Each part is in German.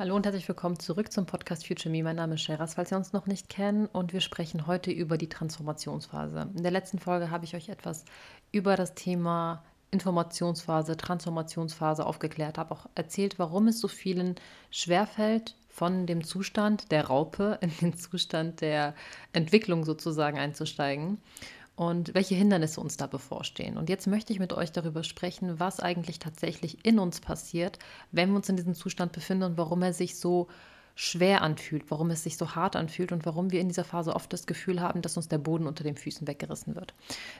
Hallo und herzlich willkommen zurück zum Podcast Future Me. Mein Name ist Sheras, falls Sie uns noch nicht kennen, und wir sprechen heute über die Transformationsphase. In der letzten Folge habe ich euch etwas über das Thema Informationsphase, Transformationsphase aufgeklärt, habe auch erzählt, warum es so vielen schwerfällt, von dem Zustand der Raupe in den Zustand der Entwicklung sozusagen einzusteigen und welche Hindernisse uns da bevorstehen. Und jetzt möchte ich mit euch darüber sprechen, was eigentlich tatsächlich in uns passiert, wenn wir uns in diesem Zustand befinden und warum er sich so schwer anfühlt, warum es sich so hart anfühlt und warum wir in dieser Phase oft das Gefühl haben, dass uns der Boden unter den Füßen weggerissen wird.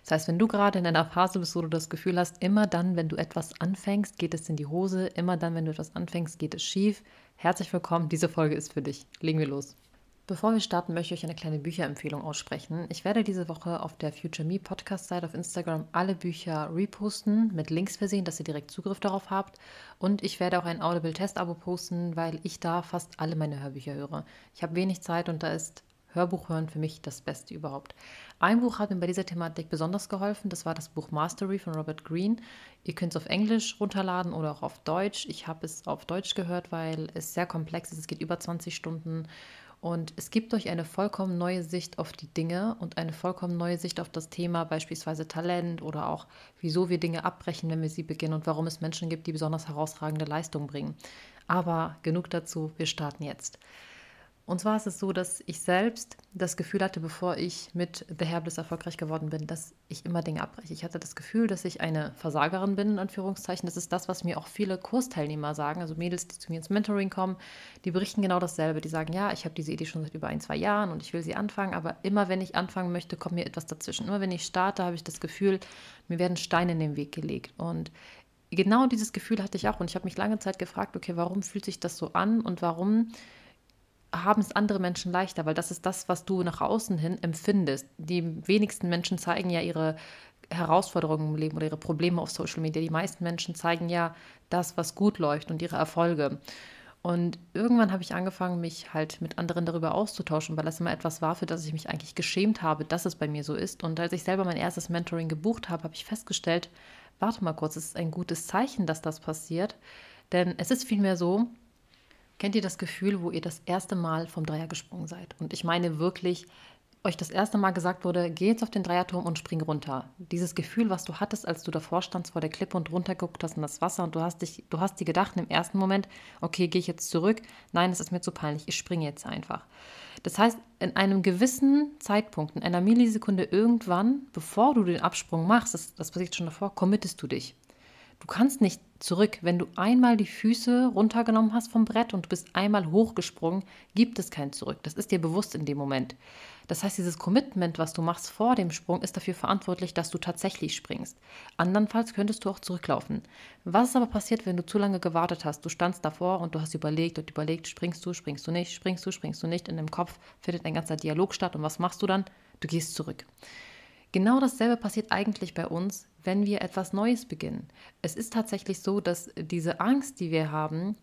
Das heißt, wenn du gerade in einer Phase bist, wo du das Gefühl hast, immer dann, wenn du etwas anfängst, geht es in die Hose, immer dann, wenn du etwas anfängst, geht es schief. Herzlich willkommen, diese Folge ist für dich. Legen wir los. Bevor wir starten, möchte ich euch eine kleine Bücherempfehlung aussprechen. Ich werde diese Woche auf der Future Me Podcast-Seite auf Instagram alle Bücher reposten, mit Links versehen, dass ihr direkt Zugriff darauf habt. Und ich werde auch ein Audible-Test-Abo posten, weil ich da fast alle meine Hörbücher höre. Ich habe wenig Zeit und da ist Hörbuch hören für mich das Beste überhaupt. Ein Buch hat mir bei dieser Thematik besonders geholfen. Das war das Buch Mastery von Robert Greene. Ihr könnt es auf Englisch runterladen oder auch auf Deutsch. Ich habe es auf Deutsch gehört, weil es sehr komplex ist. Es geht über 20 Stunden und es gibt euch eine vollkommen neue Sicht auf die Dinge und eine vollkommen neue Sicht auf das Thema, beispielsweise Talent oder auch, wieso wir Dinge abbrechen, wenn wir sie beginnen und warum es Menschen gibt, die besonders herausragende Leistungen bringen. Aber genug dazu, wir starten jetzt. Und zwar ist es so, dass ich selbst das Gefühl hatte, bevor ich mit The Herbliss erfolgreich geworden bin, dass ich immer Dinge abbreche. Ich hatte das Gefühl, dass ich eine Versagerin bin, in Anführungszeichen. Das ist das, was mir auch viele Kursteilnehmer sagen, also Mädels, die zu mir ins Mentoring kommen, die berichten genau dasselbe. Die sagen, ja, ich habe diese Idee schon seit über ein, zwei Jahren und ich will sie anfangen, aber immer wenn ich anfangen möchte, kommt mir etwas dazwischen. Immer wenn ich starte, habe ich das Gefühl, mir werden Steine in den Weg gelegt. Und genau dieses Gefühl hatte ich auch. Und ich habe mich lange Zeit gefragt, okay, warum fühlt sich das so an und warum haben es andere Menschen leichter, weil das ist das, was du nach außen hin empfindest. Die wenigsten Menschen zeigen ja ihre Herausforderungen im Leben oder ihre Probleme auf Social Media. Die meisten Menschen zeigen ja das, was gut läuft und ihre Erfolge. Und irgendwann habe ich angefangen, mich halt mit anderen darüber auszutauschen, weil das immer etwas war, für das ich mich eigentlich geschämt habe, dass es bei mir so ist. Und als ich selber mein erstes Mentoring gebucht habe, habe ich festgestellt, warte mal kurz, es ist ein gutes Zeichen, dass das passiert. Denn es ist vielmehr so, Kennt ihr das Gefühl, wo ihr das erste Mal vom Dreier gesprungen seid? Und ich meine wirklich, euch das erste Mal gesagt wurde, geh jetzt auf den Dreierturm und spring runter. Dieses Gefühl, was du hattest, als du davor standst vor der Klippe und runtergeguckt hast in das Wasser und du hast dich, du hast dir gedacht im ersten Moment, okay, gehe ich jetzt zurück? Nein, es ist mir zu peinlich, ich springe jetzt einfach. Das heißt, in einem gewissen Zeitpunkt, in einer Millisekunde irgendwann, bevor du den Absprung machst, das, das passiert schon davor, committest du dich. Du kannst nicht zurück. Wenn du einmal die Füße runtergenommen hast vom Brett und du bist einmal hochgesprungen, gibt es kein Zurück. Das ist dir bewusst in dem Moment. Das heißt, dieses Commitment, was du machst vor dem Sprung, ist dafür verantwortlich, dass du tatsächlich springst. Andernfalls könntest du auch zurücklaufen. Was ist aber passiert, wenn du zu lange gewartet hast? Du standst davor und du hast überlegt und überlegt, springst du, springst du nicht, springst du, springst du nicht. In deinem Kopf findet ein ganzer Dialog statt und was machst du dann? Du gehst zurück. Genau dasselbe passiert eigentlich bei uns, wenn wir etwas Neues beginnen. Es ist tatsächlich so, dass diese Angst, die wir haben,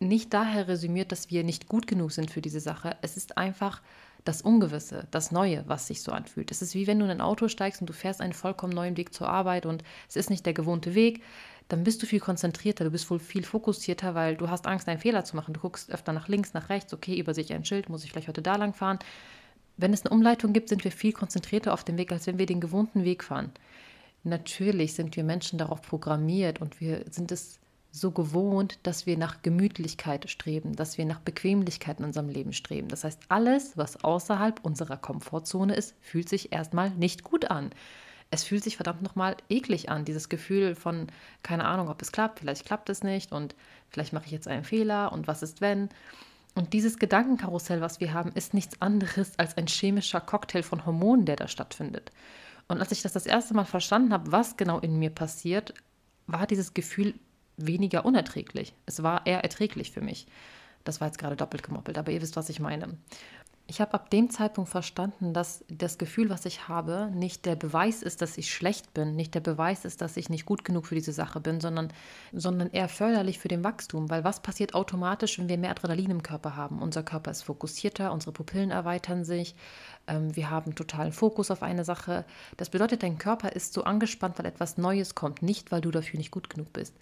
nicht daher resümiert, dass wir nicht gut genug sind für diese Sache. Es ist einfach das Ungewisse, das Neue, was sich so anfühlt. Es ist wie wenn du in ein Auto steigst und du fährst einen vollkommen neuen Weg zur Arbeit und es ist nicht der gewohnte Weg, dann bist du viel konzentrierter, du bist wohl viel fokussierter, weil du hast Angst, einen Fehler zu machen. Du guckst öfter nach links, nach rechts, okay, über sich ein Schild, muss ich vielleicht heute da lang fahren wenn es eine Umleitung gibt, sind wir viel konzentrierter auf dem Weg, als wenn wir den gewohnten Weg fahren. Natürlich sind wir Menschen darauf programmiert und wir sind es so gewohnt, dass wir nach Gemütlichkeit streben, dass wir nach Bequemlichkeit in unserem Leben streben. Das heißt, alles, was außerhalb unserer Komfortzone ist, fühlt sich erstmal nicht gut an. Es fühlt sich verdammt nochmal eklig an, dieses Gefühl von, keine Ahnung, ob es klappt, vielleicht klappt es nicht und vielleicht mache ich jetzt einen Fehler und was ist wenn. Und dieses Gedankenkarussell, was wir haben, ist nichts anderes als ein chemischer Cocktail von Hormonen, der da stattfindet. Und als ich das das erste Mal verstanden habe, was genau in mir passiert, war dieses Gefühl weniger unerträglich. Es war eher erträglich für mich. Das war jetzt gerade doppelt gemoppelt, aber ihr wisst, was ich meine. Ich habe ab dem Zeitpunkt verstanden, dass das Gefühl, was ich habe, nicht der Beweis ist, dass ich schlecht bin, nicht der Beweis ist, dass ich nicht gut genug für diese Sache bin, sondern, sondern eher förderlich für den Wachstum. Weil was passiert automatisch, wenn wir mehr Adrenalin im Körper haben? Unser Körper ist fokussierter, unsere Pupillen erweitern sich, ähm, wir haben totalen Fokus auf eine Sache. Das bedeutet, dein Körper ist so angespannt, weil etwas Neues kommt, nicht weil du dafür nicht gut genug bist.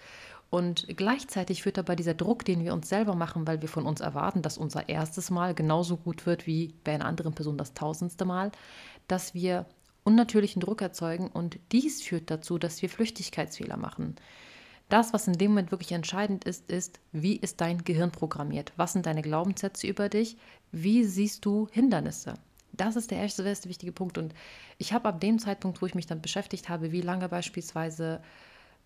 Und gleichzeitig führt dabei dieser Druck, den wir uns selber machen, weil wir von uns erwarten, dass unser erstes Mal genauso gut wird wie bei einer anderen Person das tausendste Mal, dass wir unnatürlichen Druck erzeugen und dies führt dazu, dass wir Flüchtigkeitsfehler machen. Das, was in dem Moment wirklich entscheidend ist, ist, wie ist dein Gehirn programmiert? Was sind deine Glaubenssätze über dich? Wie siehst du Hindernisse? Das ist der erste, erste wichtige Punkt. Und ich habe ab dem Zeitpunkt, wo ich mich dann beschäftigt habe, wie lange beispielsweise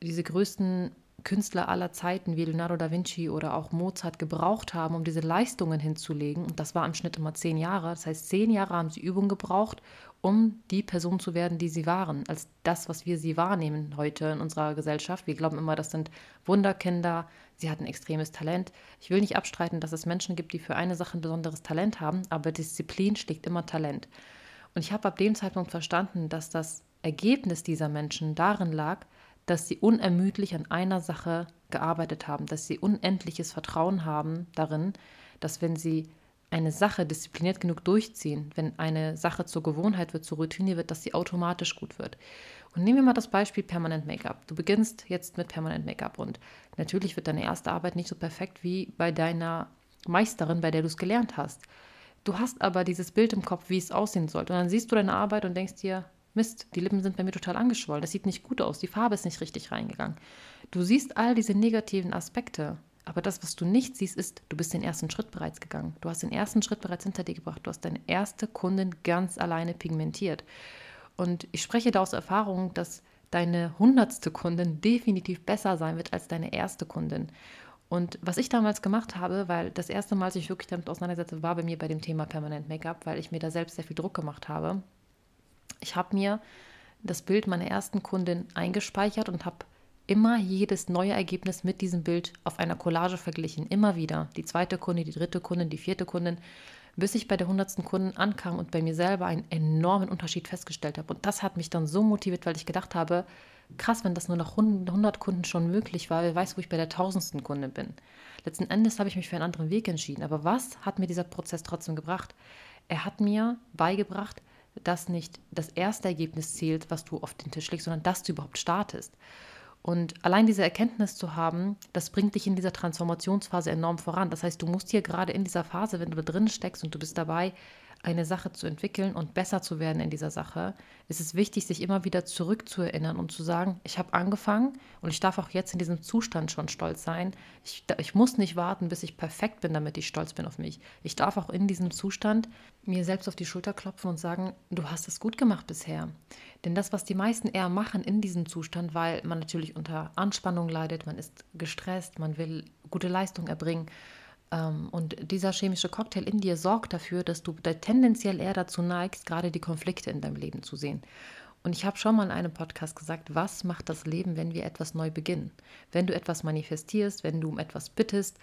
diese größten Künstler aller Zeiten wie Leonardo da Vinci oder auch Mozart gebraucht haben, um diese Leistungen hinzulegen. Und das war im Schnitt immer zehn Jahre. Das heißt, zehn Jahre haben sie Übung gebraucht, um die Person zu werden, die sie waren, als das, was wir sie wahrnehmen heute in unserer Gesellschaft. Wir glauben immer, das sind Wunderkinder, sie hatten extremes Talent. Ich will nicht abstreiten, dass es Menschen gibt, die für eine Sache ein besonderes Talent haben, aber Disziplin schlägt immer Talent. Und ich habe ab dem Zeitpunkt verstanden, dass das Ergebnis dieser Menschen darin lag, dass sie unermüdlich an einer Sache gearbeitet haben, dass sie unendliches Vertrauen haben darin, dass wenn sie eine Sache diszipliniert genug durchziehen, wenn eine Sache zur Gewohnheit wird, zur Routine wird, dass sie automatisch gut wird. Und nehmen wir mal das Beispiel Permanent Make-up. Du beginnst jetzt mit Permanent Make-up und natürlich wird deine erste Arbeit nicht so perfekt wie bei deiner Meisterin, bei der du es gelernt hast. Du hast aber dieses Bild im Kopf, wie es aussehen sollte. Und dann siehst du deine Arbeit und denkst dir, Mist, die Lippen sind bei mir total angeschwollen, das sieht nicht gut aus, die Farbe ist nicht richtig reingegangen. Du siehst all diese negativen Aspekte, aber das, was du nicht siehst, ist, du bist den ersten Schritt bereits gegangen. Du hast den ersten Schritt bereits hinter dir gebracht. Du hast deine erste Kundin ganz alleine pigmentiert. Und ich spreche da aus Erfahrung, dass deine hundertste Kundin definitiv besser sein wird als deine erste Kundin. Und was ich damals gemacht habe, weil das erste Mal, als ich wirklich damit auseinandersetze, war bei mir bei dem Thema Permanent Make-up, weil ich mir da selbst sehr viel Druck gemacht habe. Ich habe mir das Bild meiner ersten Kundin eingespeichert und habe immer jedes neue Ergebnis mit diesem Bild auf einer Collage verglichen. Immer wieder. Die zweite Kundin, die dritte Kundin, die vierte Kundin, bis ich bei der hundertsten Kundin ankam und bei mir selber einen enormen Unterschied festgestellt habe. Und das hat mich dann so motiviert, weil ich gedacht habe, krass, wenn das nur nach 100 Kunden schon möglich war, wer weiß, wo ich bei der tausendsten Kundin bin. Letzten Endes habe ich mich für einen anderen Weg entschieden. Aber was hat mir dieser Prozess trotzdem gebracht? Er hat mir beigebracht, dass nicht das erste Ergebnis zählt, was du auf den Tisch legst, sondern dass du überhaupt startest. Und allein diese Erkenntnis zu haben, das bringt dich in dieser Transformationsphase enorm voran. Das heißt, du musst hier gerade in dieser Phase, wenn du da drin steckst und du bist dabei, eine Sache zu entwickeln und besser zu werden in dieser Sache, ist es wichtig, sich immer wieder zurückzuerinnern und zu sagen, ich habe angefangen und ich darf auch jetzt in diesem Zustand schon stolz sein. Ich, ich muss nicht warten, bis ich perfekt bin, damit ich stolz bin auf mich. Ich darf auch in diesem Zustand mir selbst auf die Schulter klopfen und sagen, du hast es gut gemacht bisher. Denn das, was die meisten eher machen in diesem Zustand, weil man natürlich unter Anspannung leidet, man ist gestresst, man will gute Leistung erbringen, und dieser chemische Cocktail in dir sorgt dafür, dass du tendenziell eher dazu neigst, gerade die Konflikte in deinem Leben zu sehen. Und ich habe schon mal in einem Podcast gesagt, was macht das Leben, wenn wir etwas neu beginnen? Wenn du etwas manifestierst, wenn du um etwas bittest,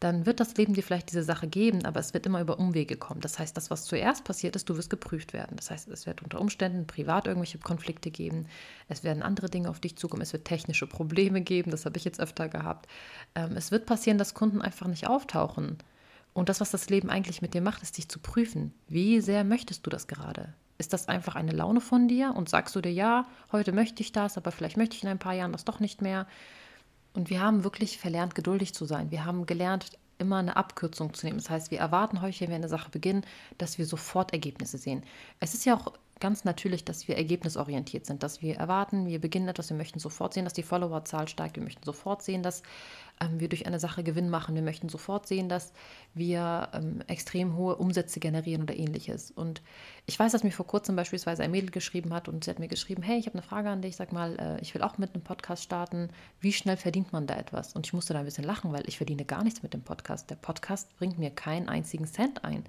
dann wird das Leben dir vielleicht diese Sache geben, aber es wird immer über Umwege kommen. Das heißt, das, was zuerst passiert ist, du wirst geprüft werden. Das heißt, es wird unter Umständen privat irgendwelche Konflikte geben, es werden andere Dinge auf dich zukommen, es wird technische Probleme geben, das habe ich jetzt öfter gehabt. Ähm, es wird passieren, dass Kunden einfach nicht auftauchen. Und das, was das Leben eigentlich mit dir macht, ist dich zu prüfen. Wie sehr möchtest du das gerade? Ist das einfach eine Laune von dir und sagst du dir, ja, heute möchte ich das, aber vielleicht möchte ich in ein paar Jahren das doch nicht mehr? Und wir haben wirklich verlernt, geduldig zu sein. Wir haben gelernt, immer eine Abkürzung zu nehmen. Das heißt, wir erwarten heute, wenn wir eine Sache beginnen, dass wir sofort Ergebnisse sehen. Es ist ja auch ganz natürlich, dass wir ergebnisorientiert sind, dass wir erwarten, wir beginnen etwas, wir möchten sofort sehen, dass die Followerzahl steigt, wir möchten sofort sehen, dass ähm, wir durch eine Sache Gewinn machen, wir möchten sofort sehen, dass wir ähm, extrem hohe Umsätze generieren oder ähnliches. Und ich weiß, dass mir vor kurzem beispielsweise ein Mädel geschrieben hat und sie hat mir geschrieben, hey, ich habe eine Frage an dich, sag mal, äh, ich will auch mit einem Podcast starten, wie schnell verdient man da etwas? Und ich musste da ein bisschen lachen, weil ich verdiene gar nichts mit dem Podcast. Der Podcast bringt mir keinen einzigen Cent ein.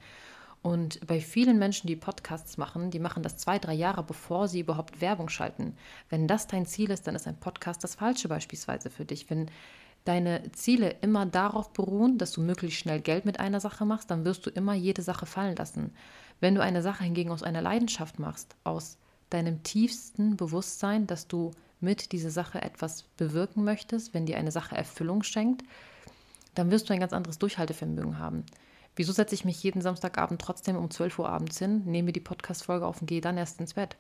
Und bei vielen Menschen, die Podcasts machen, die machen das zwei, drei Jahre, bevor sie überhaupt Werbung schalten. Wenn das dein Ziel ist, dann ist ein Podcast das Falsche beispielsweise für dich. Wenn deine Ziele immer darauf beruhen, dass du möglichst schnell Geld mit einer Sache machst, dann wirst du immer jede Sache fallen lassen. Wenn du eine Sache hingegen aus einer Leidenschaft machst, aus deinem tiefsten Bewusstsein, dass du mit dieser Sache etwas bewirken möchtest, wenn dir eine Sache Erfüllung schenkt, dann wirst du ein ganz anderes Durchhaltevermögen haben. Wieso setze ich mich jeden Samstagabend trotzdem um 12 Uhr abends hin, nehme die Podcast-Folge auf und gehe dann erst ins Bett?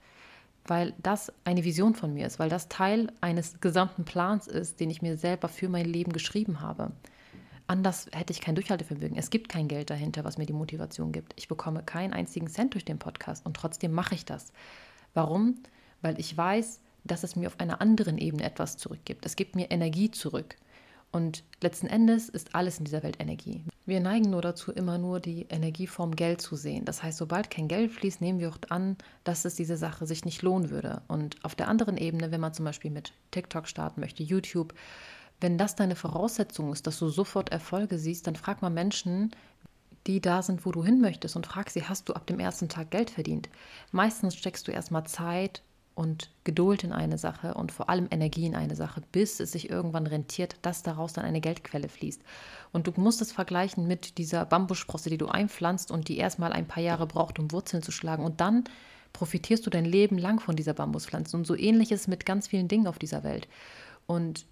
weil das eine Vision von mir ist, weil das Teil eines gesamten Plans ist, den ich mir selber für mein Leben geschrieben habe. Anders hätte ich kein Durchhaltevermögen. Es gibt kein Geld dahinter, was mir die Motivation gibt. Ich bekomme keinen einzigen Cent durch den Podcast und trotzdem mache ich das. Warum? Weil ich weiß, dass es mir auf einer anderen Ebene etwas zurückgibt. Es gibt mir Energie zurück. Und letzten Endes ist alles in dieser Welt Energie. Wir neigen nur dazu, immer nur die Energieform Geld zu sehen. Das heißt, sobald kein Geld fließt, nehmen wir auch an, dass es diese Sache sich nicht lohnen würde. Und auf der anderen Ebene, wenn man zum Beispiel mit TikTok starten möchte, YouTube, wenn das deine Voraussetzung ist, dass du sofort Erfolge siehst, dann frag mal Menschen, die da sind, wo du hin möchtest und frag sie, hast du ab dem ersten Tag Geld verdient? Meistens steckst du erstmal Zeit, und Geduld in eine Sache und vor allem Energie in eine Sache, bis es sich irgendwann rentiert, dass daraus dann eine Geldquelle fließt. Und du musst es vergleichen mit dieser Bambussprosse, die du einpflanzt und die erstmal ein paar Jahre braucht, um Wurzeln zu schlagen. Und dann profitierst du dein Leben lang von dieser Bambuspflanze. Und so ähnlich ist es mit ganz vielen Dingen auf dieser Welt. Und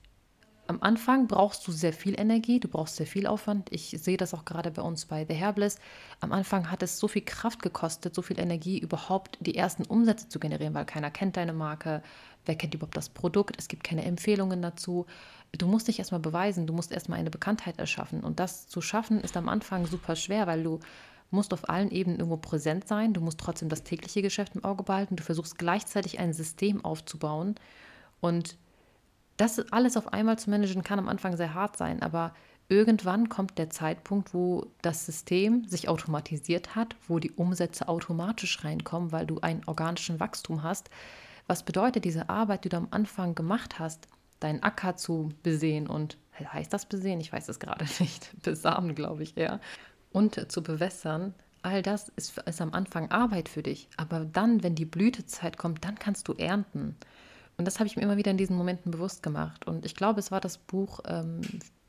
am Anfang brauchst du sehr viel Energie, du brauchst sehr viel Aufwand. Ich sehe das auch gerade bei uns bei The Hairbliss. Am Anfang hat es so viel Kraft gekostet, so viel Energie, überhaupt die ersten Umsätze zu generieren, weil keiner kennt deine Marke, wer kennt überhaupt das Produkt, es gibt keine Empfehlungen dazu. Du musst dich erstmal beweisen, du musst erstmal eine Bekanntheit erschaffen. Und das zu schaffen ist am Anfang super schwer, weil du musst auf allen Ebenen irgendwo präsent sein, du musst trotzdem das tägliche Geschäft im Auge behalten, du versuchst gleichzeitig ein System aufzubauen und das alles auf einmal zu managen kann am Anfang sehr hart sein, aber irgendwann kommt der Zeitpunkt, wo das System sich automatisiert hat, wo die Umsätze automatisch reinkommen, weil du einen organischen Wachstum hast. Was bedeutet diese Arbeit, die du am Anfang gemacht hast, deinen Acker zu besehen und heißt das besehen? Ich weiß es gerade nicht. Besamen, glaube ich eher. Und zu bewässern. All das ist, ist am Anfang Arbeit für dich. Aber dann, wenn die Blütezeit kommt, dann kannst du ernten. Und das habe ich mir immer wieder in diesen Momenten bewusst gemacht. Und ich glaube, es war das Buch ähm,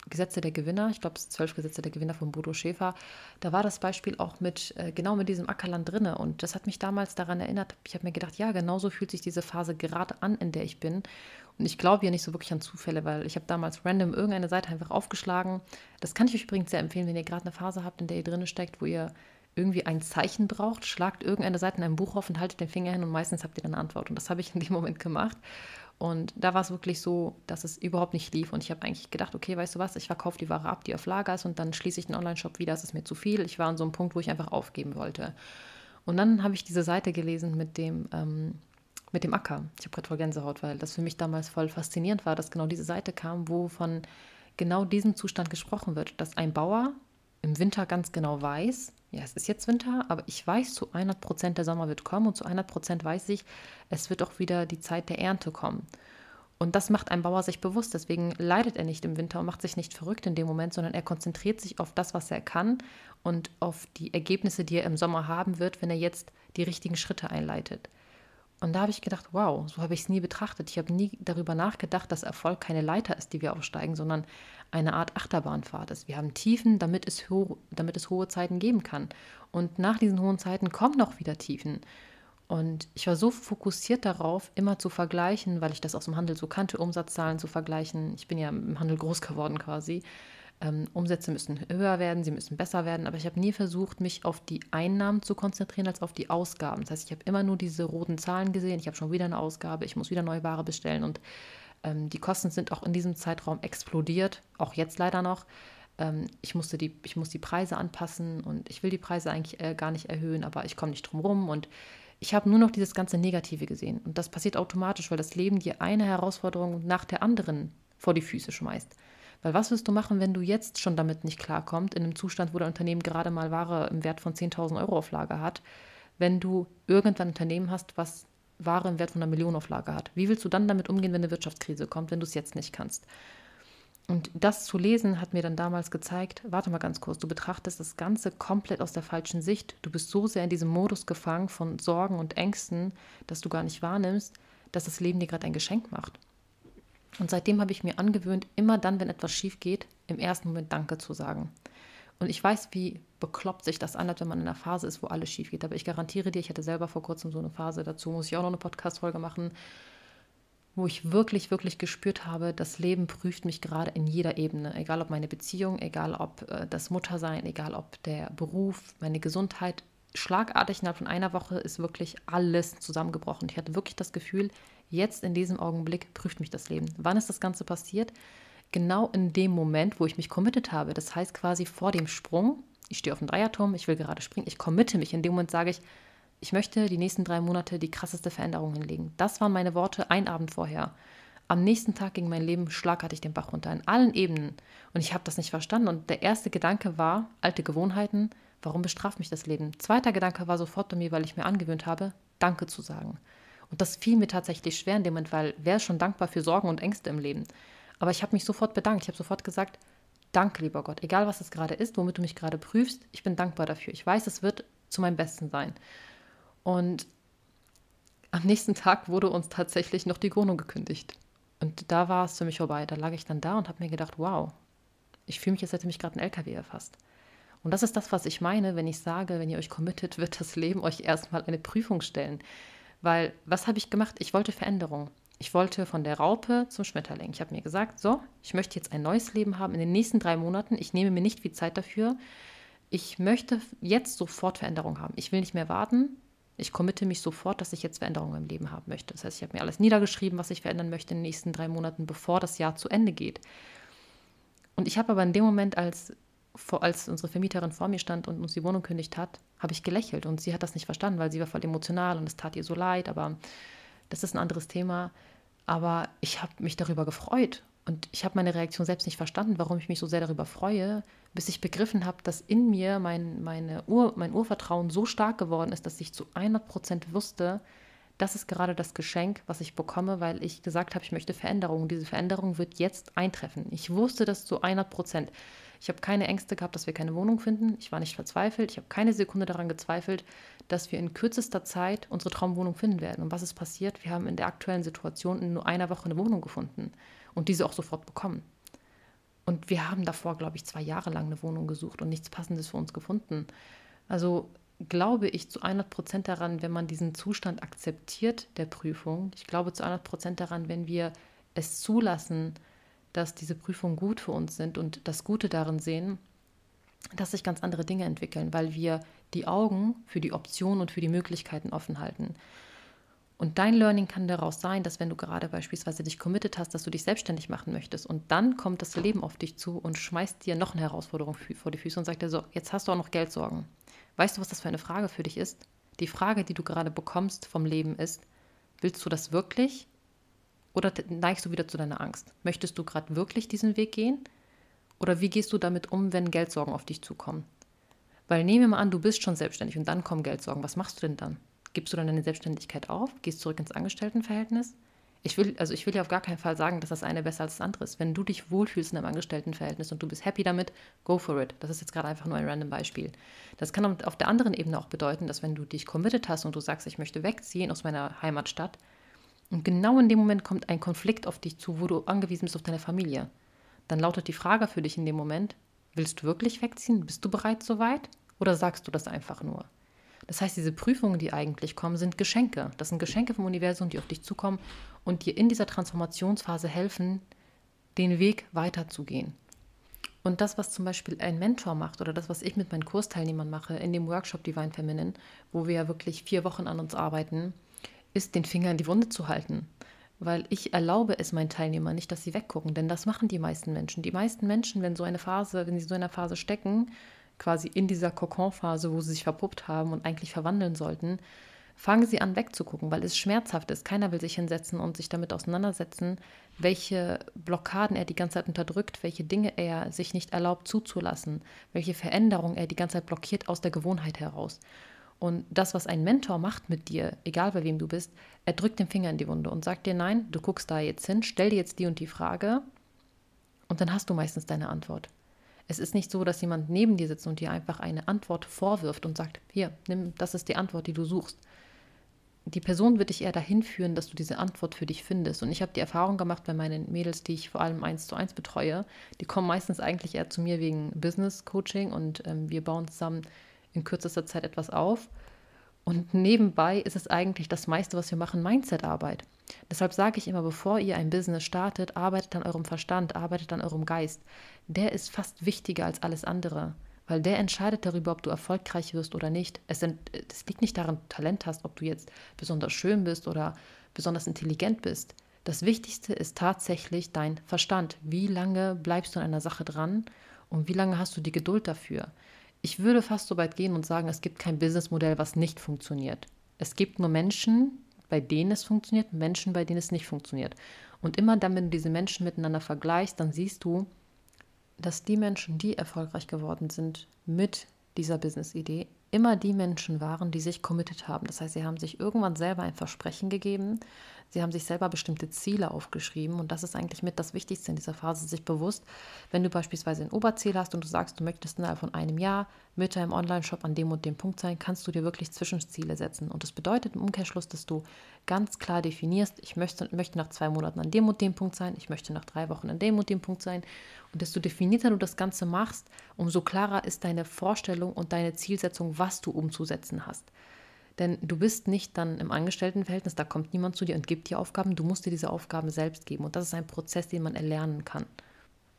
Gesetze der Gewinner, ich glaube, es ist zwölf Gesetze der Gewinner von Bodo Schäfer. Da war das Beispiel auch mit äh, genau mit diesem Ackerland drinne. Und das hat mich damals daran erinnert. Ich habe mir gedacht, ja, genauso fühlt sich diese Phase gerade an, in der ich bin. Und ich glaube ja nicht so wirklich an Zufälle, weil ich habe damals random irgendeine Seite einfach aufgeschlagen. Das kann ich euch übrigens sehr empfehlen, wenn ihr gerade eine Phase habt, in der ihr drinne steckt, wo ihr irgendwie ein Zeichen braucht, schlagt irgendeine Seite in einem Buch auf und haltet den Finger hin und meistens habt ihr dann eine Antwort. Und das habe ich in dem Moment gemacht. Und da war es wirklich so, dass es überhaupt nicht lief. Und ich habe eigentlich gedacht, okay, weißt du was, ich verkaufe die Ware ab, die auf Lager ist und dann schließe ich den Online-Shop wieder, das ist mir zu viel. Ich war an so einem Punkt, wo ich einfach aufgeben wollte. Und dann habe ich diese Seite gelesen mit dem, ähm, mit dem Acker. Ich habe gerade voll Gänsehaut, weil das für mich damals voll faszinierend war, dass genau diese Seite kam, wo von genau diesem Zustand gesprochen wird, dass ein Bauer im Winter ganz genau weiß, ja, es ist jetzt Winter, aber ich weiß, zu 100 Prozent der Sommer wird kommen und zu 100 Prozent weiß ich, es wird auch wieder die Zeit der Ernte kommen. Und das macht ein Bauer sich bewusst. Deswegen leidet er nicht im Winter und macht sich nicht verrückt in dem Moment, sondern er konzentriert sich auf das, was er kann und auf die Ergebnisse, die er im Sommer haben wird, wenn er jetzt die richtigen Schritte einleitet. Und da habe ich gedacht, wow, so habe ich es nie betrachtet. Ich habe nie darüber nachgedacht, dass Erfolg keine Leiter ist, die wir aufsteigen, sondern eine Art Achterbahnfahrt ist. Wir haben Tiefen, damit es, ho damit es hohe Zeiten geben kann. Und nach diesen hohen Zeiten kommen noch wieder Tiefen. Und ich war so fokussiert darauf, immer zu vergleichen, weil ich das aus dem Handel so kannte, Umsatzzahlen zu vergleichen. Ich bin ja im Handel groß geworden quasi. Ähm, Umsätze müssen höher werden, sie müssen besser werden, aber ich habe nie versucht, mich auf die Einnahmen zu konzentrieren als auf die Ausgaben. Das heißt, ich habe immer nur diese roten Zahlen gesehen, ich habe schon wieder eine Ausgabe, ich muss wieder neue Ware bestellen und ähm, die Kosten sind auch in diesem Zeitraum explodiert, auch jetzt leider noch. Ähm, ich, musste die, ich muss die Preise anpassen und ich will die Preise eigentlich äh, gar nicht erhöhen, aber ich komme nicht drum rum und ich habe nur noch dieses ganze Negative gesehen. Und das passiert automatisch, weil das Leben dir eine Herausforderung nach der anderen vor die Füße schmeißt. Weil was wirst du machen, wenn du jetzt schon damit nicht klarkommst, in einem Zustand, wo dein Unternehmen gerade mal Ware im Wert von 10.000 Euro auf Lager hat, wenn du irgendwann ein Unternehmen hast, was Ware im Wert von einer Million auf Lager hat? Wie willst du dann damit umgehen, wenn eine Wirtschaftskrise kommt, wenn du es jetzt nicht kannst? Und das zu lesen hat mir dann damals gezeigt, warte mal ganz kurz, du betrachtest das Ganze komplett aus der falschen Sicht. Du bist so sehr in diesem Modus gefangen von Sorgen und Ängsten, dass du gar nicht wahrnimmst, dass das Leben dir gerade ein Geschenk macht. Und seitdem habe ich mir angewöhnt, immer dann, wenn etwas schief geht, im ersten Moment Danke zu sagen. Und ich weiß, wie bekloppt sich das anhört, wenn man in einer Phase ist, wo alles schief geht. Aber ich garantiere dir, ich hatte selber vor kurzem so eine Phase, dazu muss ich auch noch eine Podcast-Folge machen, wo ich wirklich, wirklich gespürt habe, das Leben prüft mich gerade in jeder Ebene. Egal ob meine Beziehung, egal ob äh, das Muttersein, egal ob der Beruf, meine Gesundheit. Schlagartig innerhalb von einer Woche ist wirklich alles zusammengebrochen. Ich hatte wirklich das Gefühl, jetzt in diesem Augenblick prüft mich das Leben. Wann ist das Ganze passiert? Genau in dem Moment, wo ich mich committed habe. Das heißt quasi vor dem Sprung. Ich stehe auf dem Dreierturm, ich will gerade springen, ich committe mich. In dem Moment sage ich, ich möchte die nächsten drei Monate die krasseste Veränderung hinlegen. Das waren meine Worte ein Abend vorher. Am nächsten Tag ging mein Leben schlagartig den Bach runter, in allen Ebenen. Und ich habe das nicht verstanden. Und der erste Gedanke war, alte Gewohnheiten, warum bestraft mich das Leben? Zweiter Gedanke war sofort bei mir, weil ich mir angewöhnt habe, Danke zu sagen. Und das fiel mir tatsächlich schwer in dem Moment, weil wer ist schon dankbar für Sorgen und Ängste im Leben? Aber ich habe mich sofort bedankt. Ich habe sofort gesagt, danke, lieber Gott, egal was es gerade ist, womit du mich gerade prüfst, ich bin dankbar dafür. Ich weiß, es wird zu meinem Besten sein. Und am nächsten Tag wurde uns tatsächlich noch die Wohnung gekündigt. Und da war es für mich vorbei. Da lag ich dann da und habe mir gedacht, wow, ich fühle mich, als hätte mich gerade ein LKW erfasst. Und das ist das, was ich meine, wenn ich sage, wenn ihr euch committet, wird das Leben euch erstmal eine Prüfung stellen. Weil, was habe ich gemacht? Ich wollte Veränderung. Ich wollte von der Raupe zum Schmetterling. Ich habe mir gesagt, so, ich möchte jetzt ein neues Leben haben in den nächsten drei Monaten. Ich nehme mir nicht viel Zeit dafür. Ich möchte jetzt sofort Veränderung haben. Ich will nicht mehr warten ich committe mich sofort, dass ich jetzt Veränderungen im Leben haben möchte. Das heißt, ich habe mir alles niedergeschrieben, was ich verändern möchte in den nächsten drei Monaten, bevor das Jahr zu Ende geht. Und ich habe aber in dem Moment, als, als unsere Vermieterin vor mir stand und uns die Wohnung kündigt hat, habe ich gelächelt und sie hat das nicht verstanden, weil sie war voll emotional und es tat ihr so leid, aber das ist ein anderes Thema. Aber ich habe mich darüber gefreut und ich habe meine Reaktion selbst nicht verstanden, warum ich mich so sehr darüber freue, bis ich begriffen habe, dass in mir mein, meine Ur, mein Urvertrauen so stark geworden ist, dass ich zu 100 Prozent wusste, das ist gerade das Geschenk, was ich bekomme, weil ich gesagt habe, ich möchte Veränderung. Diese Veränderung wird jetzt eintreffen. Ich wusste das zu 100 Prozent. Ich habe keine Ängste gehabt, dass wir keine Wohnung finden. Ich war nicht verzweifelt. Ich habe keine Sekunde daran gezweifelt, dass wir in kürzester Zeit unsere Traumwohnung finden werden. Und was ist passiert? Wir haben in der aktuellen Situation in nur einer Woche eine Wohnung gefunden und diese auch sofort bekommen. Und wir haben davor, glaube ich, zwei Jahre lang eine Wohnung gesucht und nichts Passendes für uns gefunden. Also glaube ich zu 100 Prozent daran, wenn man diesen Zustand akzeptiert der Prüfung. Ich glaube zu 100 Prozent daran, wenn wir es zulassen, dass diese Prüfungen gut für uns sind und das Gute darin sehen, dass sich ganz andere Dinge entwickeln, weil wir die Augen für die Optionen und für die Möglichkeiten offen halten. Und dein Learning kann daraus sein, dass wenn du gerade beispielsweise dich committed hast, dass du dich selbstständig machen möchtest und dann kommt das Leben auf dich zu und schmeißt dir noch eine Herausforderung vor die Füße und sagt dir so, jetzt hast du auch noch Geldsorgen. Weißt du, was das für eine Frage für dich ist? Die Frage, die du gerade bekommst vom Leben ist, willst du das wirklich oder neigst du wieder zu deiner Angst? Möchtest du gerade wirklich diesen Weg gehen? Oder wie gehst du damit um, wenn Geldsorgen auf dich zukommen? Weil nehme mal an, du bist schon selbstständig und dann kommen Geldsorgen. Was machst du denn dann? Gibst du dann deine Selbstständigkeit auf? Gehst zurück ins Angestelltenverhältnis? Ich will, also ich will ja auf gar keinen Fall sagen, dass das eine besser als das andere ist. Wenn du dich wohlfühlst in einem Angestelltenverhältnis und du bist happy damit, go for it. Das ist jetzt gerade einfach nur ein random Beispiel. Das kann auf der anderen Ebene auch bedeuten, dass wenn du dich committed hast und du sagst, ich möchte wegziehen aus meiner Heimatstadt, und genau in dem Moment kommt ein Konflikt auf dich zu, wo du angewiesen bist auf deine Familie, dann lautet die Frage für dich in dem Moment, willst du wirklich wegziehen? Bist du bereit soweit? Oder sagst du das einfach nur? Das heißt, diese Prüfungen, die eigentlich kommen, sind Geschenke. Das sind Geschenke vom Universum, die auf dich zukommen und dir in dieser Transformationsphase helfen, den Weg weiterzugehen. Und das, was zum Beispiel ein Mentor macht oder das, was ich mit meinen Kursteilnehmern mache in dem Workshop Divine Feminine, wo wir ja wirklich vier Wochen an uns arbeiten, ist, den Finger in die Wunde zu halten. Weil ich erlaube es meinen Teilnehmern nicht, dass sie weggucken, denn das machen die meisten Menschen. Die meisten Menschen, wenn so eine Phase, wenn sie so in einer Phase stecken, quasi in dieser Kokonphase, wo sie sich verpuppt haben und eigentlich verwandeln sollten, fangen sie an wegzugucken, weil es schmerzhaft ist. Keiner will sich hinsetzen und sich damit auseinandersetzen, welche Blockaden er die ganze Zeit unterdrückt, welche Dinge er sich nicht erlaubt zuzulassen, welche Veränderungen er die ganze Zeit blockiert aus der Gewohnheit heraus. Und das, was ein Mentor macht mit dir, egal bei wem du bist, er drückt den Finger in die Wunde und sagt dir, nein, du guckst da jetzt hin, stell dir jetzt die und die Frage und dann hast du meistens deine Antwort. Es ist nicht so, dass jemand neben dir sitzt und dir einfach eine Antwort vorwirft und sagt, hier, nimm, das ist die Antwort, die du suchst. Die Person wird dich eher dahin führen, dass du diese Antwort für dich findest. Und ich habe die Erfahrung gemacht bei meinen Mädels, die ich vor allem eins zu eins betreue. Die kommen meistens eigentlich eher zu mir wegen Business Coaching und ähm, wir bauen zusammen in kürzester Zeit etwas auf. Und nebenbei ist es eigentlich das meiste, was wir machen, Mindset-Arbeit. Deshalb sage ich immer, bevor ihr ein Business startet, arbeitet an eurem Verstand, arbeitet an eurem Geist. Der ist fast wichtiger als alles andere, weil der entscheidet darüber, ob du erfolgreich wirst oder nicht. Es, es liegt nicht daran, Talent hast, ob du jetzt besonders schön bist oder besonders intelligent bist. Das Wichtigste ist tatsächlich dein Verstand. Wie lange bleibst du an einer Sache dran und wie lange hast du die Geduld dafür? Ich würde fast so weit gehen und sagen, es gibt kein Businessmodell, was nicht funktioniert. Es gibt nur Menschen, bei denen es funktioniert, Menschen, bei denen es nicht funktioniert. Und immer dann, wenn du diese Menschen miteinander vergleichst, dann siehst du, dass die Menschen, die erfolgreich geworden sind mit dieser Business-Idee, immer die Menschen waren, die sich committed haben. Das heißt, sie haben sich irgendwann selber ein Versprechen gegeben, sie haben sich selber bestimmte Ziele aufgeschrieben und das ist eigentlich mit das Wichtigste in dieser Phase, sich bewusst, wenn du beispielsweise ein Oberziel hast und du sagst, du möchtest innerhalb von einem Jahr mit deinem Online-Shop an dem und dem Punkt sein, kannst du dir wirklich Zwischenziele setzen. Und das bedeutet im Umkehrschluss, dass du ganz klar definierst, ich möchte, möchte nach zwei Monaten an dem und dem Punkt sein, ich möchte nach drei Wochen an dem und dem Punkt sein. Und desto definierter du das Ganze machst, umso klarer ist deine Vorstellung und deine Zielsetzung, was du umzusetzen hast. Denn du bist nicht dann im Angestelltenverhältnis, da kommt niemand zu dir und gibt dir Aufgaben, du musst dir diese Aufgaben selbst geben. Und das ist ein Prozess, den man erlernen kann.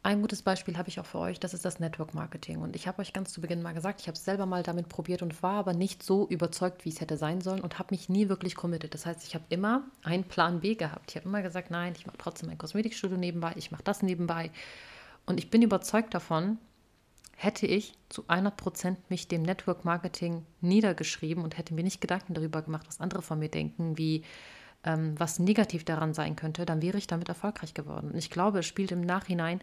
Ein gutes Beispiel habe ich auch für euch, das ist das Network Marketing. Und ich habe euch ganz zu Beginn mal gesagt, ich habe es selber mal damit probiert und war aber nicht so überzeugt, wie es hätte sein sollen und habe mich nie wirklich committed. Das heißt, ich habe immer einen Plan B gehabt. Ich habe immer gesagt, nein, ich mache trotzdem ein Kosmetikstudio nebenbei, ich mache das nebenbei. Und ich bin überzeugt davon, hätte ich zu 100 Prozent mich dem Network Marketing niedergeschrieben und hätte mir nicht Gedanken darüber gemacht, was andere von mir denken, wie ähm, was negativ daran sein könnte, dann wäre ich damit erfolgreich geworden. Und ich glaube, es spielt im Nachhinein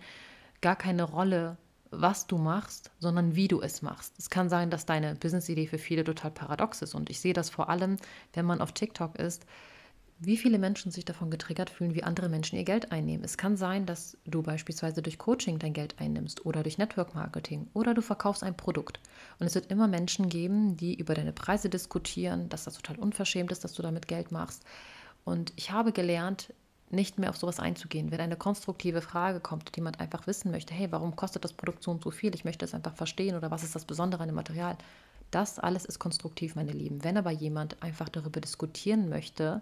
gar keine Rolle, was du machst, sondern wie du es machst. Es kann sein, dass deine Business-Idee für viele total paradox ist. Und ich sehe das vor allem, wenn man auf TikTok ist, wie viele Menschen sich davon getriggert fühlen, wie andere Menschen ihr Geld einnehmen. Es kann sein, dass du beispielsweise durch Coaching dein Geld einnimmst oder durch Network Marketing oder du verkaufst ein Produkt. Und es wird immer Menschen geben, die über deine Preise diskutieren, dass das total unverschämt ist, dass du damit Geld machst. Und ich habe gelernt, nicht mehr auf sowas einzugehen. Wenn eine konstruktive Frage kommt, die jemand einfach wissen möchte, hey, warum kostet das Produkt so und so viel? Ich möchte es einfach verstehen oder was ist das Besondere an dem Material? Das alles ist konstruktiv, meine Lieben. Wenn aber jemand einfach darüber diskutieren möchte,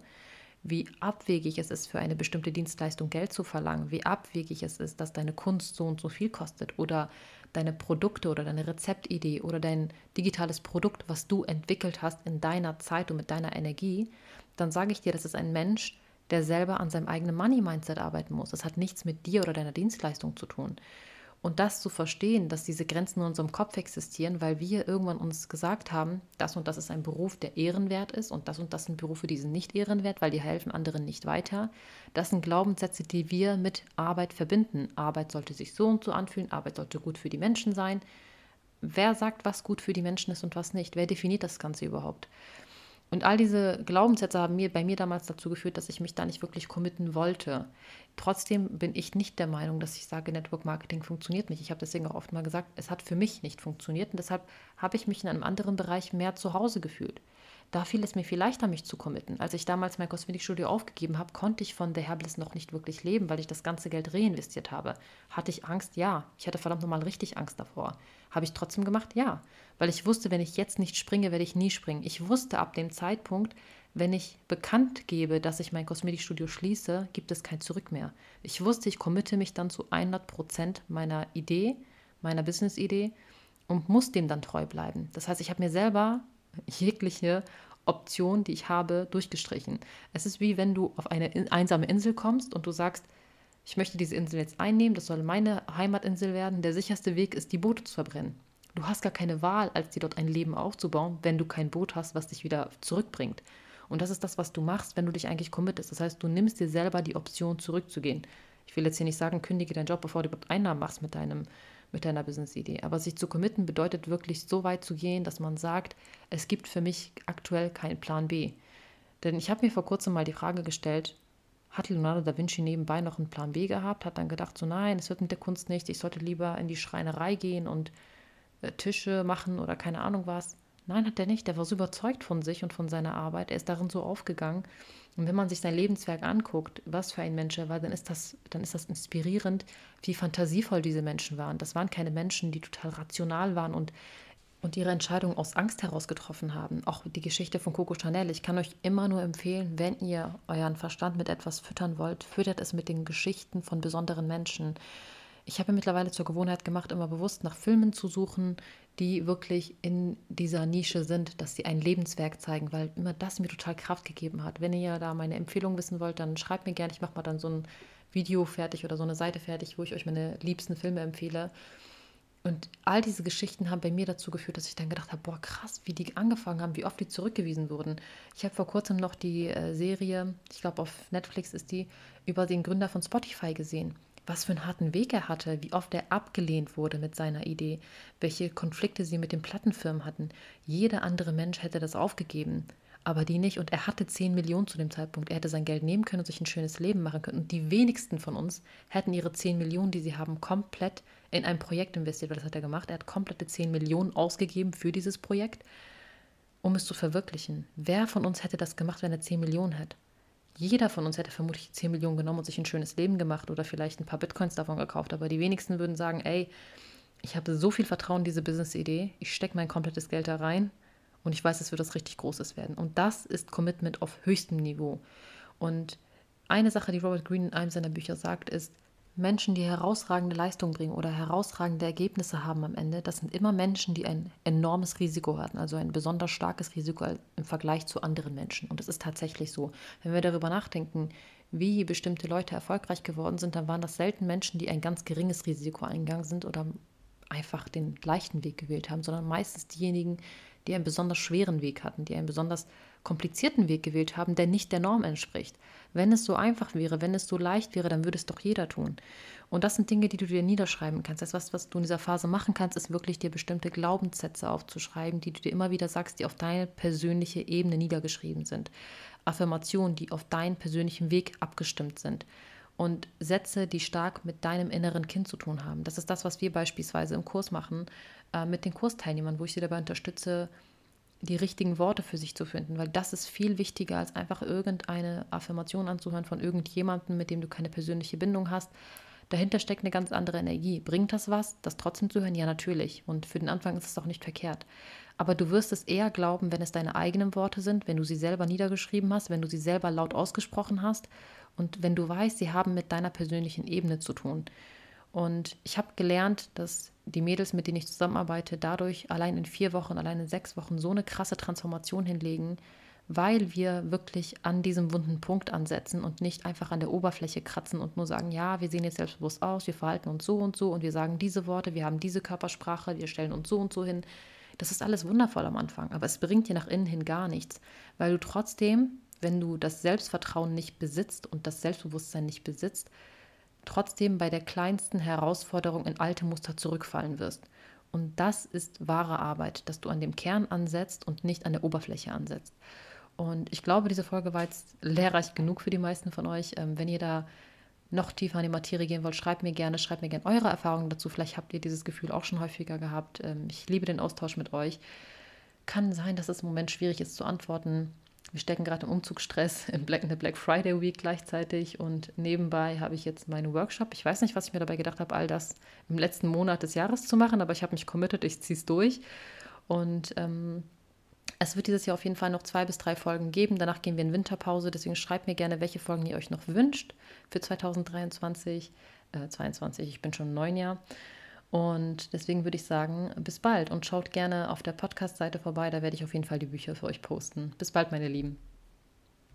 wie abwegig es ist, für eine bestimmte Dienstleistung Geld zu verlangen, wie abwegig es ist, dass deine Kunst so und so viel kostet oder deine Produkte oder deine Rezeptidee oder dein digitales Produkt, was du entwickelt hast in deiner Zeit und mit deiner Energie, dann sage ich dir, das ist ein Mensch, der selber an seinem eigenen Money-Mindset arbeiten muss. Das hat nichts mit dir oder deiner Dienstleistung zu tun. Und das zu verstehen, dass diese Grenzen in unserem Kopf existieren, weil wir irgendwann uns gesagt haben, das und das ist ein Beruf, der ehrenwert ist und das und das sind Berufe, die sind nicht ehrenwert, weil die helfen anderen nicht weiter. Das sind Glaubenssätze, die wir mit Arbeit verbinden. Arbeit sollte sich so und so anfühlen, Arbeit sollte gut für die Menschen sein. Wer sagt, was gut für die Menschen ist und was nicht? Wer definiert das Ganze überhaupt? Und all diese Glaubenssätze haben mir bei mir damals dazu geführt, dass ich mich da nicht wirklich committen wollte. Trotzdem bin ich nicht der Meinung, dass ich sage, Network Marketing funktioniert nicht. Ich habe deswegen auch oft mal gesagt, es hat für mich nicht funktioniert und deshalb habe ich mich in einem anderen Bereich mehr zu Hause gefühlt. Da fiel es mir viel leichter, mich zu committen. Als ich damals mein Kosmetikstudio aufgegeben habe, konnte ich von The Herbliss noch nicht wirklich leben, weil ich das ganze Geld reinvestiert habe. Hatte ich Angst? Ja. Ich hatte verdammt nochmal richtig Angst davor. Habe ich trotzdem gemacht? Ja. Weil ich wusste, wenn ich jetzt nicht springe, werde ich nie springen. Ich wusste ab dem Zeitpunkt, wenn ich bekannt gebe, dass ich mein Kosmetikstudio schließe, gibt es kein Zurück mehr. Ich wusste, ich committe mich dann zu 100 Prozent meiner Idee, meiner Business-Idee und muss dem dann treu bleiben. Das heißt, ich habe mir selber jegliche Option, die ich habe, durchgestrichen. Es ist wie wenn du auf eine einsame Insel kommst und du sagst, ich möchte diese Insel jetzt einnehmen, das soll meine Heimatinsel werden. Der sicherste Weg ist, die Boote zu verbrennen. Du hast gar keine Wahl, als dir dort ein Leben aufzubauen, wenn du kein Boot hast, was dich wieder zurückbringt. Und das ist das, was du machst, wenn du dich eigentlich committest. Das heißt, du nimmst dir selber die Option, zurückzugehen. Ich will jetzt hier nicht sagen, kündige deinen Job, bevor du überhaupt Einnahmen machst mit deinem mit deiner Business-Idee. Aber sich zu committen bedeutet wirklich so weit zu gehen, dass man sagt, es gibt für mich aktuell keinen Plan B. Denn ich habe mir vor kurzem mal die Frage gestellt, hat Leonardo da Vinci nebenbei noch einen Plan B gehabt, hat dann gedacht, so nein, es wird mit der Kunst nicht, ich sollte lieber in die Schreinerei gehen und äh, Tische machen oder keine Ahnung was. Nein, hat er nicht. Der war so überzeugt von sich und von seiner Arbeit. Er ist darin so aufgegangen. Und wenn man sich sein Lebenswerk anguckt, was für ein Mensch er war, dann ist das, dann ist das inspirierend, wie fantasievoll diese Menschen waren. Das waren keine Menschen, die total rational waren und, und ihre Entscheidung aus Angst heraus getroffen haben. Auch die Geschichte von Coco Chanel. Ich kann euch immer nur empfehlen, wenn ihr euren Verstand mit etwas füttern wollt, füttert es mit den Geschichten von besonderen Menschen ich habe mittlerweile zur Gewohnheit gemacht, immer bewusst nach Filmen zu suchen, die wirklich in dieser Nische sind, dass sie ein Lebenswerk zeigen, weil immer das mir total Kraft gegeben hat. Wenn ihr da meine Empfehlung wissen wollt, dann schreibt mir gerne. Ich mache mal dann so ein Video fertig oder so eine Seite fertig, wo ich euch meine liebsten Filme empfehle. Und all diese Geschichten haben bei mir dazu geführt, dass ich dann gedacht habe, boah, krass, wie die angefangen haben, wie oft die zurückgewiesen wurden. Ich habe vor kurzem noch die äh, Serie, ich glaube auf Netflix ist die, über den Gründer von Spotify gesehen was für einen harten Weg er hatte, wie oft er abgelehnt wurde mit seiner Idee, welche Konflikte sie mit den Plattenfirmen hatten. Jeder andere Mensch hätte das aufgegeben, aber die nicht. Und er hatte 10 Millionen zu dem Zeitpunkt. Er hätte sein Geld nehmen können und sich ein schönes Leben machen können. Und die wenigsten von uns hätten ihre 10 Millionen, die sie haben, komplett in ein Projekt investiert, weil das hat er gemacht. Er hat komplette 10 Millionen ausgegeben für dieses Projekt, um es zu verwirklichen. Wer von uns hätte das gemacht, wenn er 10 Millionen hätte? Jeder von uns hätte vermutlich 10 Millionen genommen und sich ein schönes Leben gemacht oder vielleicht ein paar Bitcoins davon gekauft. Aber die wenigsten würden sagen, ey, ich habe so viel Vertrauen in diese Business-Idee, ich stecke mein komplettes Geld da rein und ich weiß, es wird was richtig Großes werden. Und das ist Commitment auf höchstem Niveau. Und eine Sache, die Robert Greene in einem seiner Bücher sagt, ist, Menschen, die herausragende Leistung bringen oder herausragende Ergebnisse haben am Ende, das sind immer Menschen, die ein enormes Risiko hatten, also ein besonders starkes Risiko im Vergleich zu anderen Menschen. Und es ist tatsächlich so. Wenn wir darüber nachdenken, wie bestimmte Leute erfolgreich geworden sind, dann waren das selten Menschen, die ein ganz geringes Risiko eingegangen sind oder einfach den leichten Weg gewählt haben, sondern meistens diejenigen, die einen besonders schweren Weg hatten, die einen besonders komplizierten Weg gewählt haben, der nicht der Norm entspricht. Wenn es so einfach wäre, wenn es so leicht wäre, dann würde es doch jeder tun. Und das sind Dinge, die du dir niederschreiben kannst. Das, was, was du in dieser Phase machen kannst, ist wirklich dir bestimmte Glaubenssätze aufzuschreiben, die du dir immer wieder sagst, die auf deine persönliche Ebene niedergeschrieben sind. Affirmationen, die auf deinen persönlichen Weg abgestimmt sind. Und Sätze, die stark mit deinem inneren Kind zu tun haben. Das ist das, was wir beispielsweise im Kurs machen äh, mit den Kursteilnehmern, wo ich sie dabei unterstütze, die richtigen Worte für sich zu finden, weil das ist viel wichtiger, als einfach irgendeine Affirmation anzuhören von irgendjemandem, mit dem du keine persönliche Bindung hast. Dahinter steckt eine ganz andere Energie. Bringt das was, das trotzdem zu hören? Ja, natürlich. Und für den Anfang ist es auch nicht verkehrt. Aber du wirst es eher glauben, wenn es deine eigenen Worte sind, wenn du sie selber niedergeschrieben hast, wenn du sie selber laut ausgesprochen hast und wenn du weißt, sie haben mit deiner persönlichen Ebene zu tun. Und ich habe gelernt, dass die Mädels, mit denen ich zusammenarbeite, dadurch allein in vier Wochen, allein in sechs Wochen so eine krasse Transformation hinlegen, weil wir wirklich an diesem wunden Punkt ansetzen und nicht einfach an der Oberfläche kratzen und nur sagen, ja, wir sehen jetzt selbstbewusst aus, wir verhalten uns so und so und wir sagen diese Worte, wir haben diese Körpersprache, wir stellen uns so und so hin. Das ist alles wundervoll am Anfang, aber es bringt dir nach innen hin gar nichts, weil du trotzdem, wenn du das Selbstvertrauen nicht besitzt und das Selbstbewusstsein nicht besitzt, trotzdem bei der kleinsten Herausforderung in alte Muster zurückfallen wirst. Und das ist wahre Arbeit, dass du an dem Kern ansetzt und nicht an der Oberfläche ansetzt. Und ich glaube, diese Folge war jetzt lehrreich genug für die meisten von euch. Ähm, wenn ihr da noch tiefer in die Materie gehen wollt, schreibt mir gerne, schreibt mir gerne eure Erfahrungen dazu. Vielleicht habt ihr dieses Gefühl auch schon häufiger gehabt. Ähm, ich liebe den Austausch mit euch. Kann sein, dass es im Moment schwierig ist zu antworten. Wir stecken gerade im Umzugsstress in, Black, in der Black Friday Week gleichzeitig und nebenbei habe ich jetzt meinen Workshop. Ich weiß nicht, was ich mir dabei gedacht habe, all das im letzten Monat des Jahres zu machen, aber ich habe mich committed, ich ziehe es durch. Und ähm, es wird dieses Jahr auf jeden Fall noch zwei bis drei Folgen geben. Danach gehen wir in Winterpause. Deswegen schreibt mir gerne, welche Folgen ihr euch noch wünscht für 2023, äh, 22. Ich bin schon neun Jahr. Und deswegen würde ich sagen, bis bald und schaut gerne auf der Podcast-Seite vorbei. Da werde ich auf jeden Fall die Bücher für euch posten. Bis bald, meine Lieben.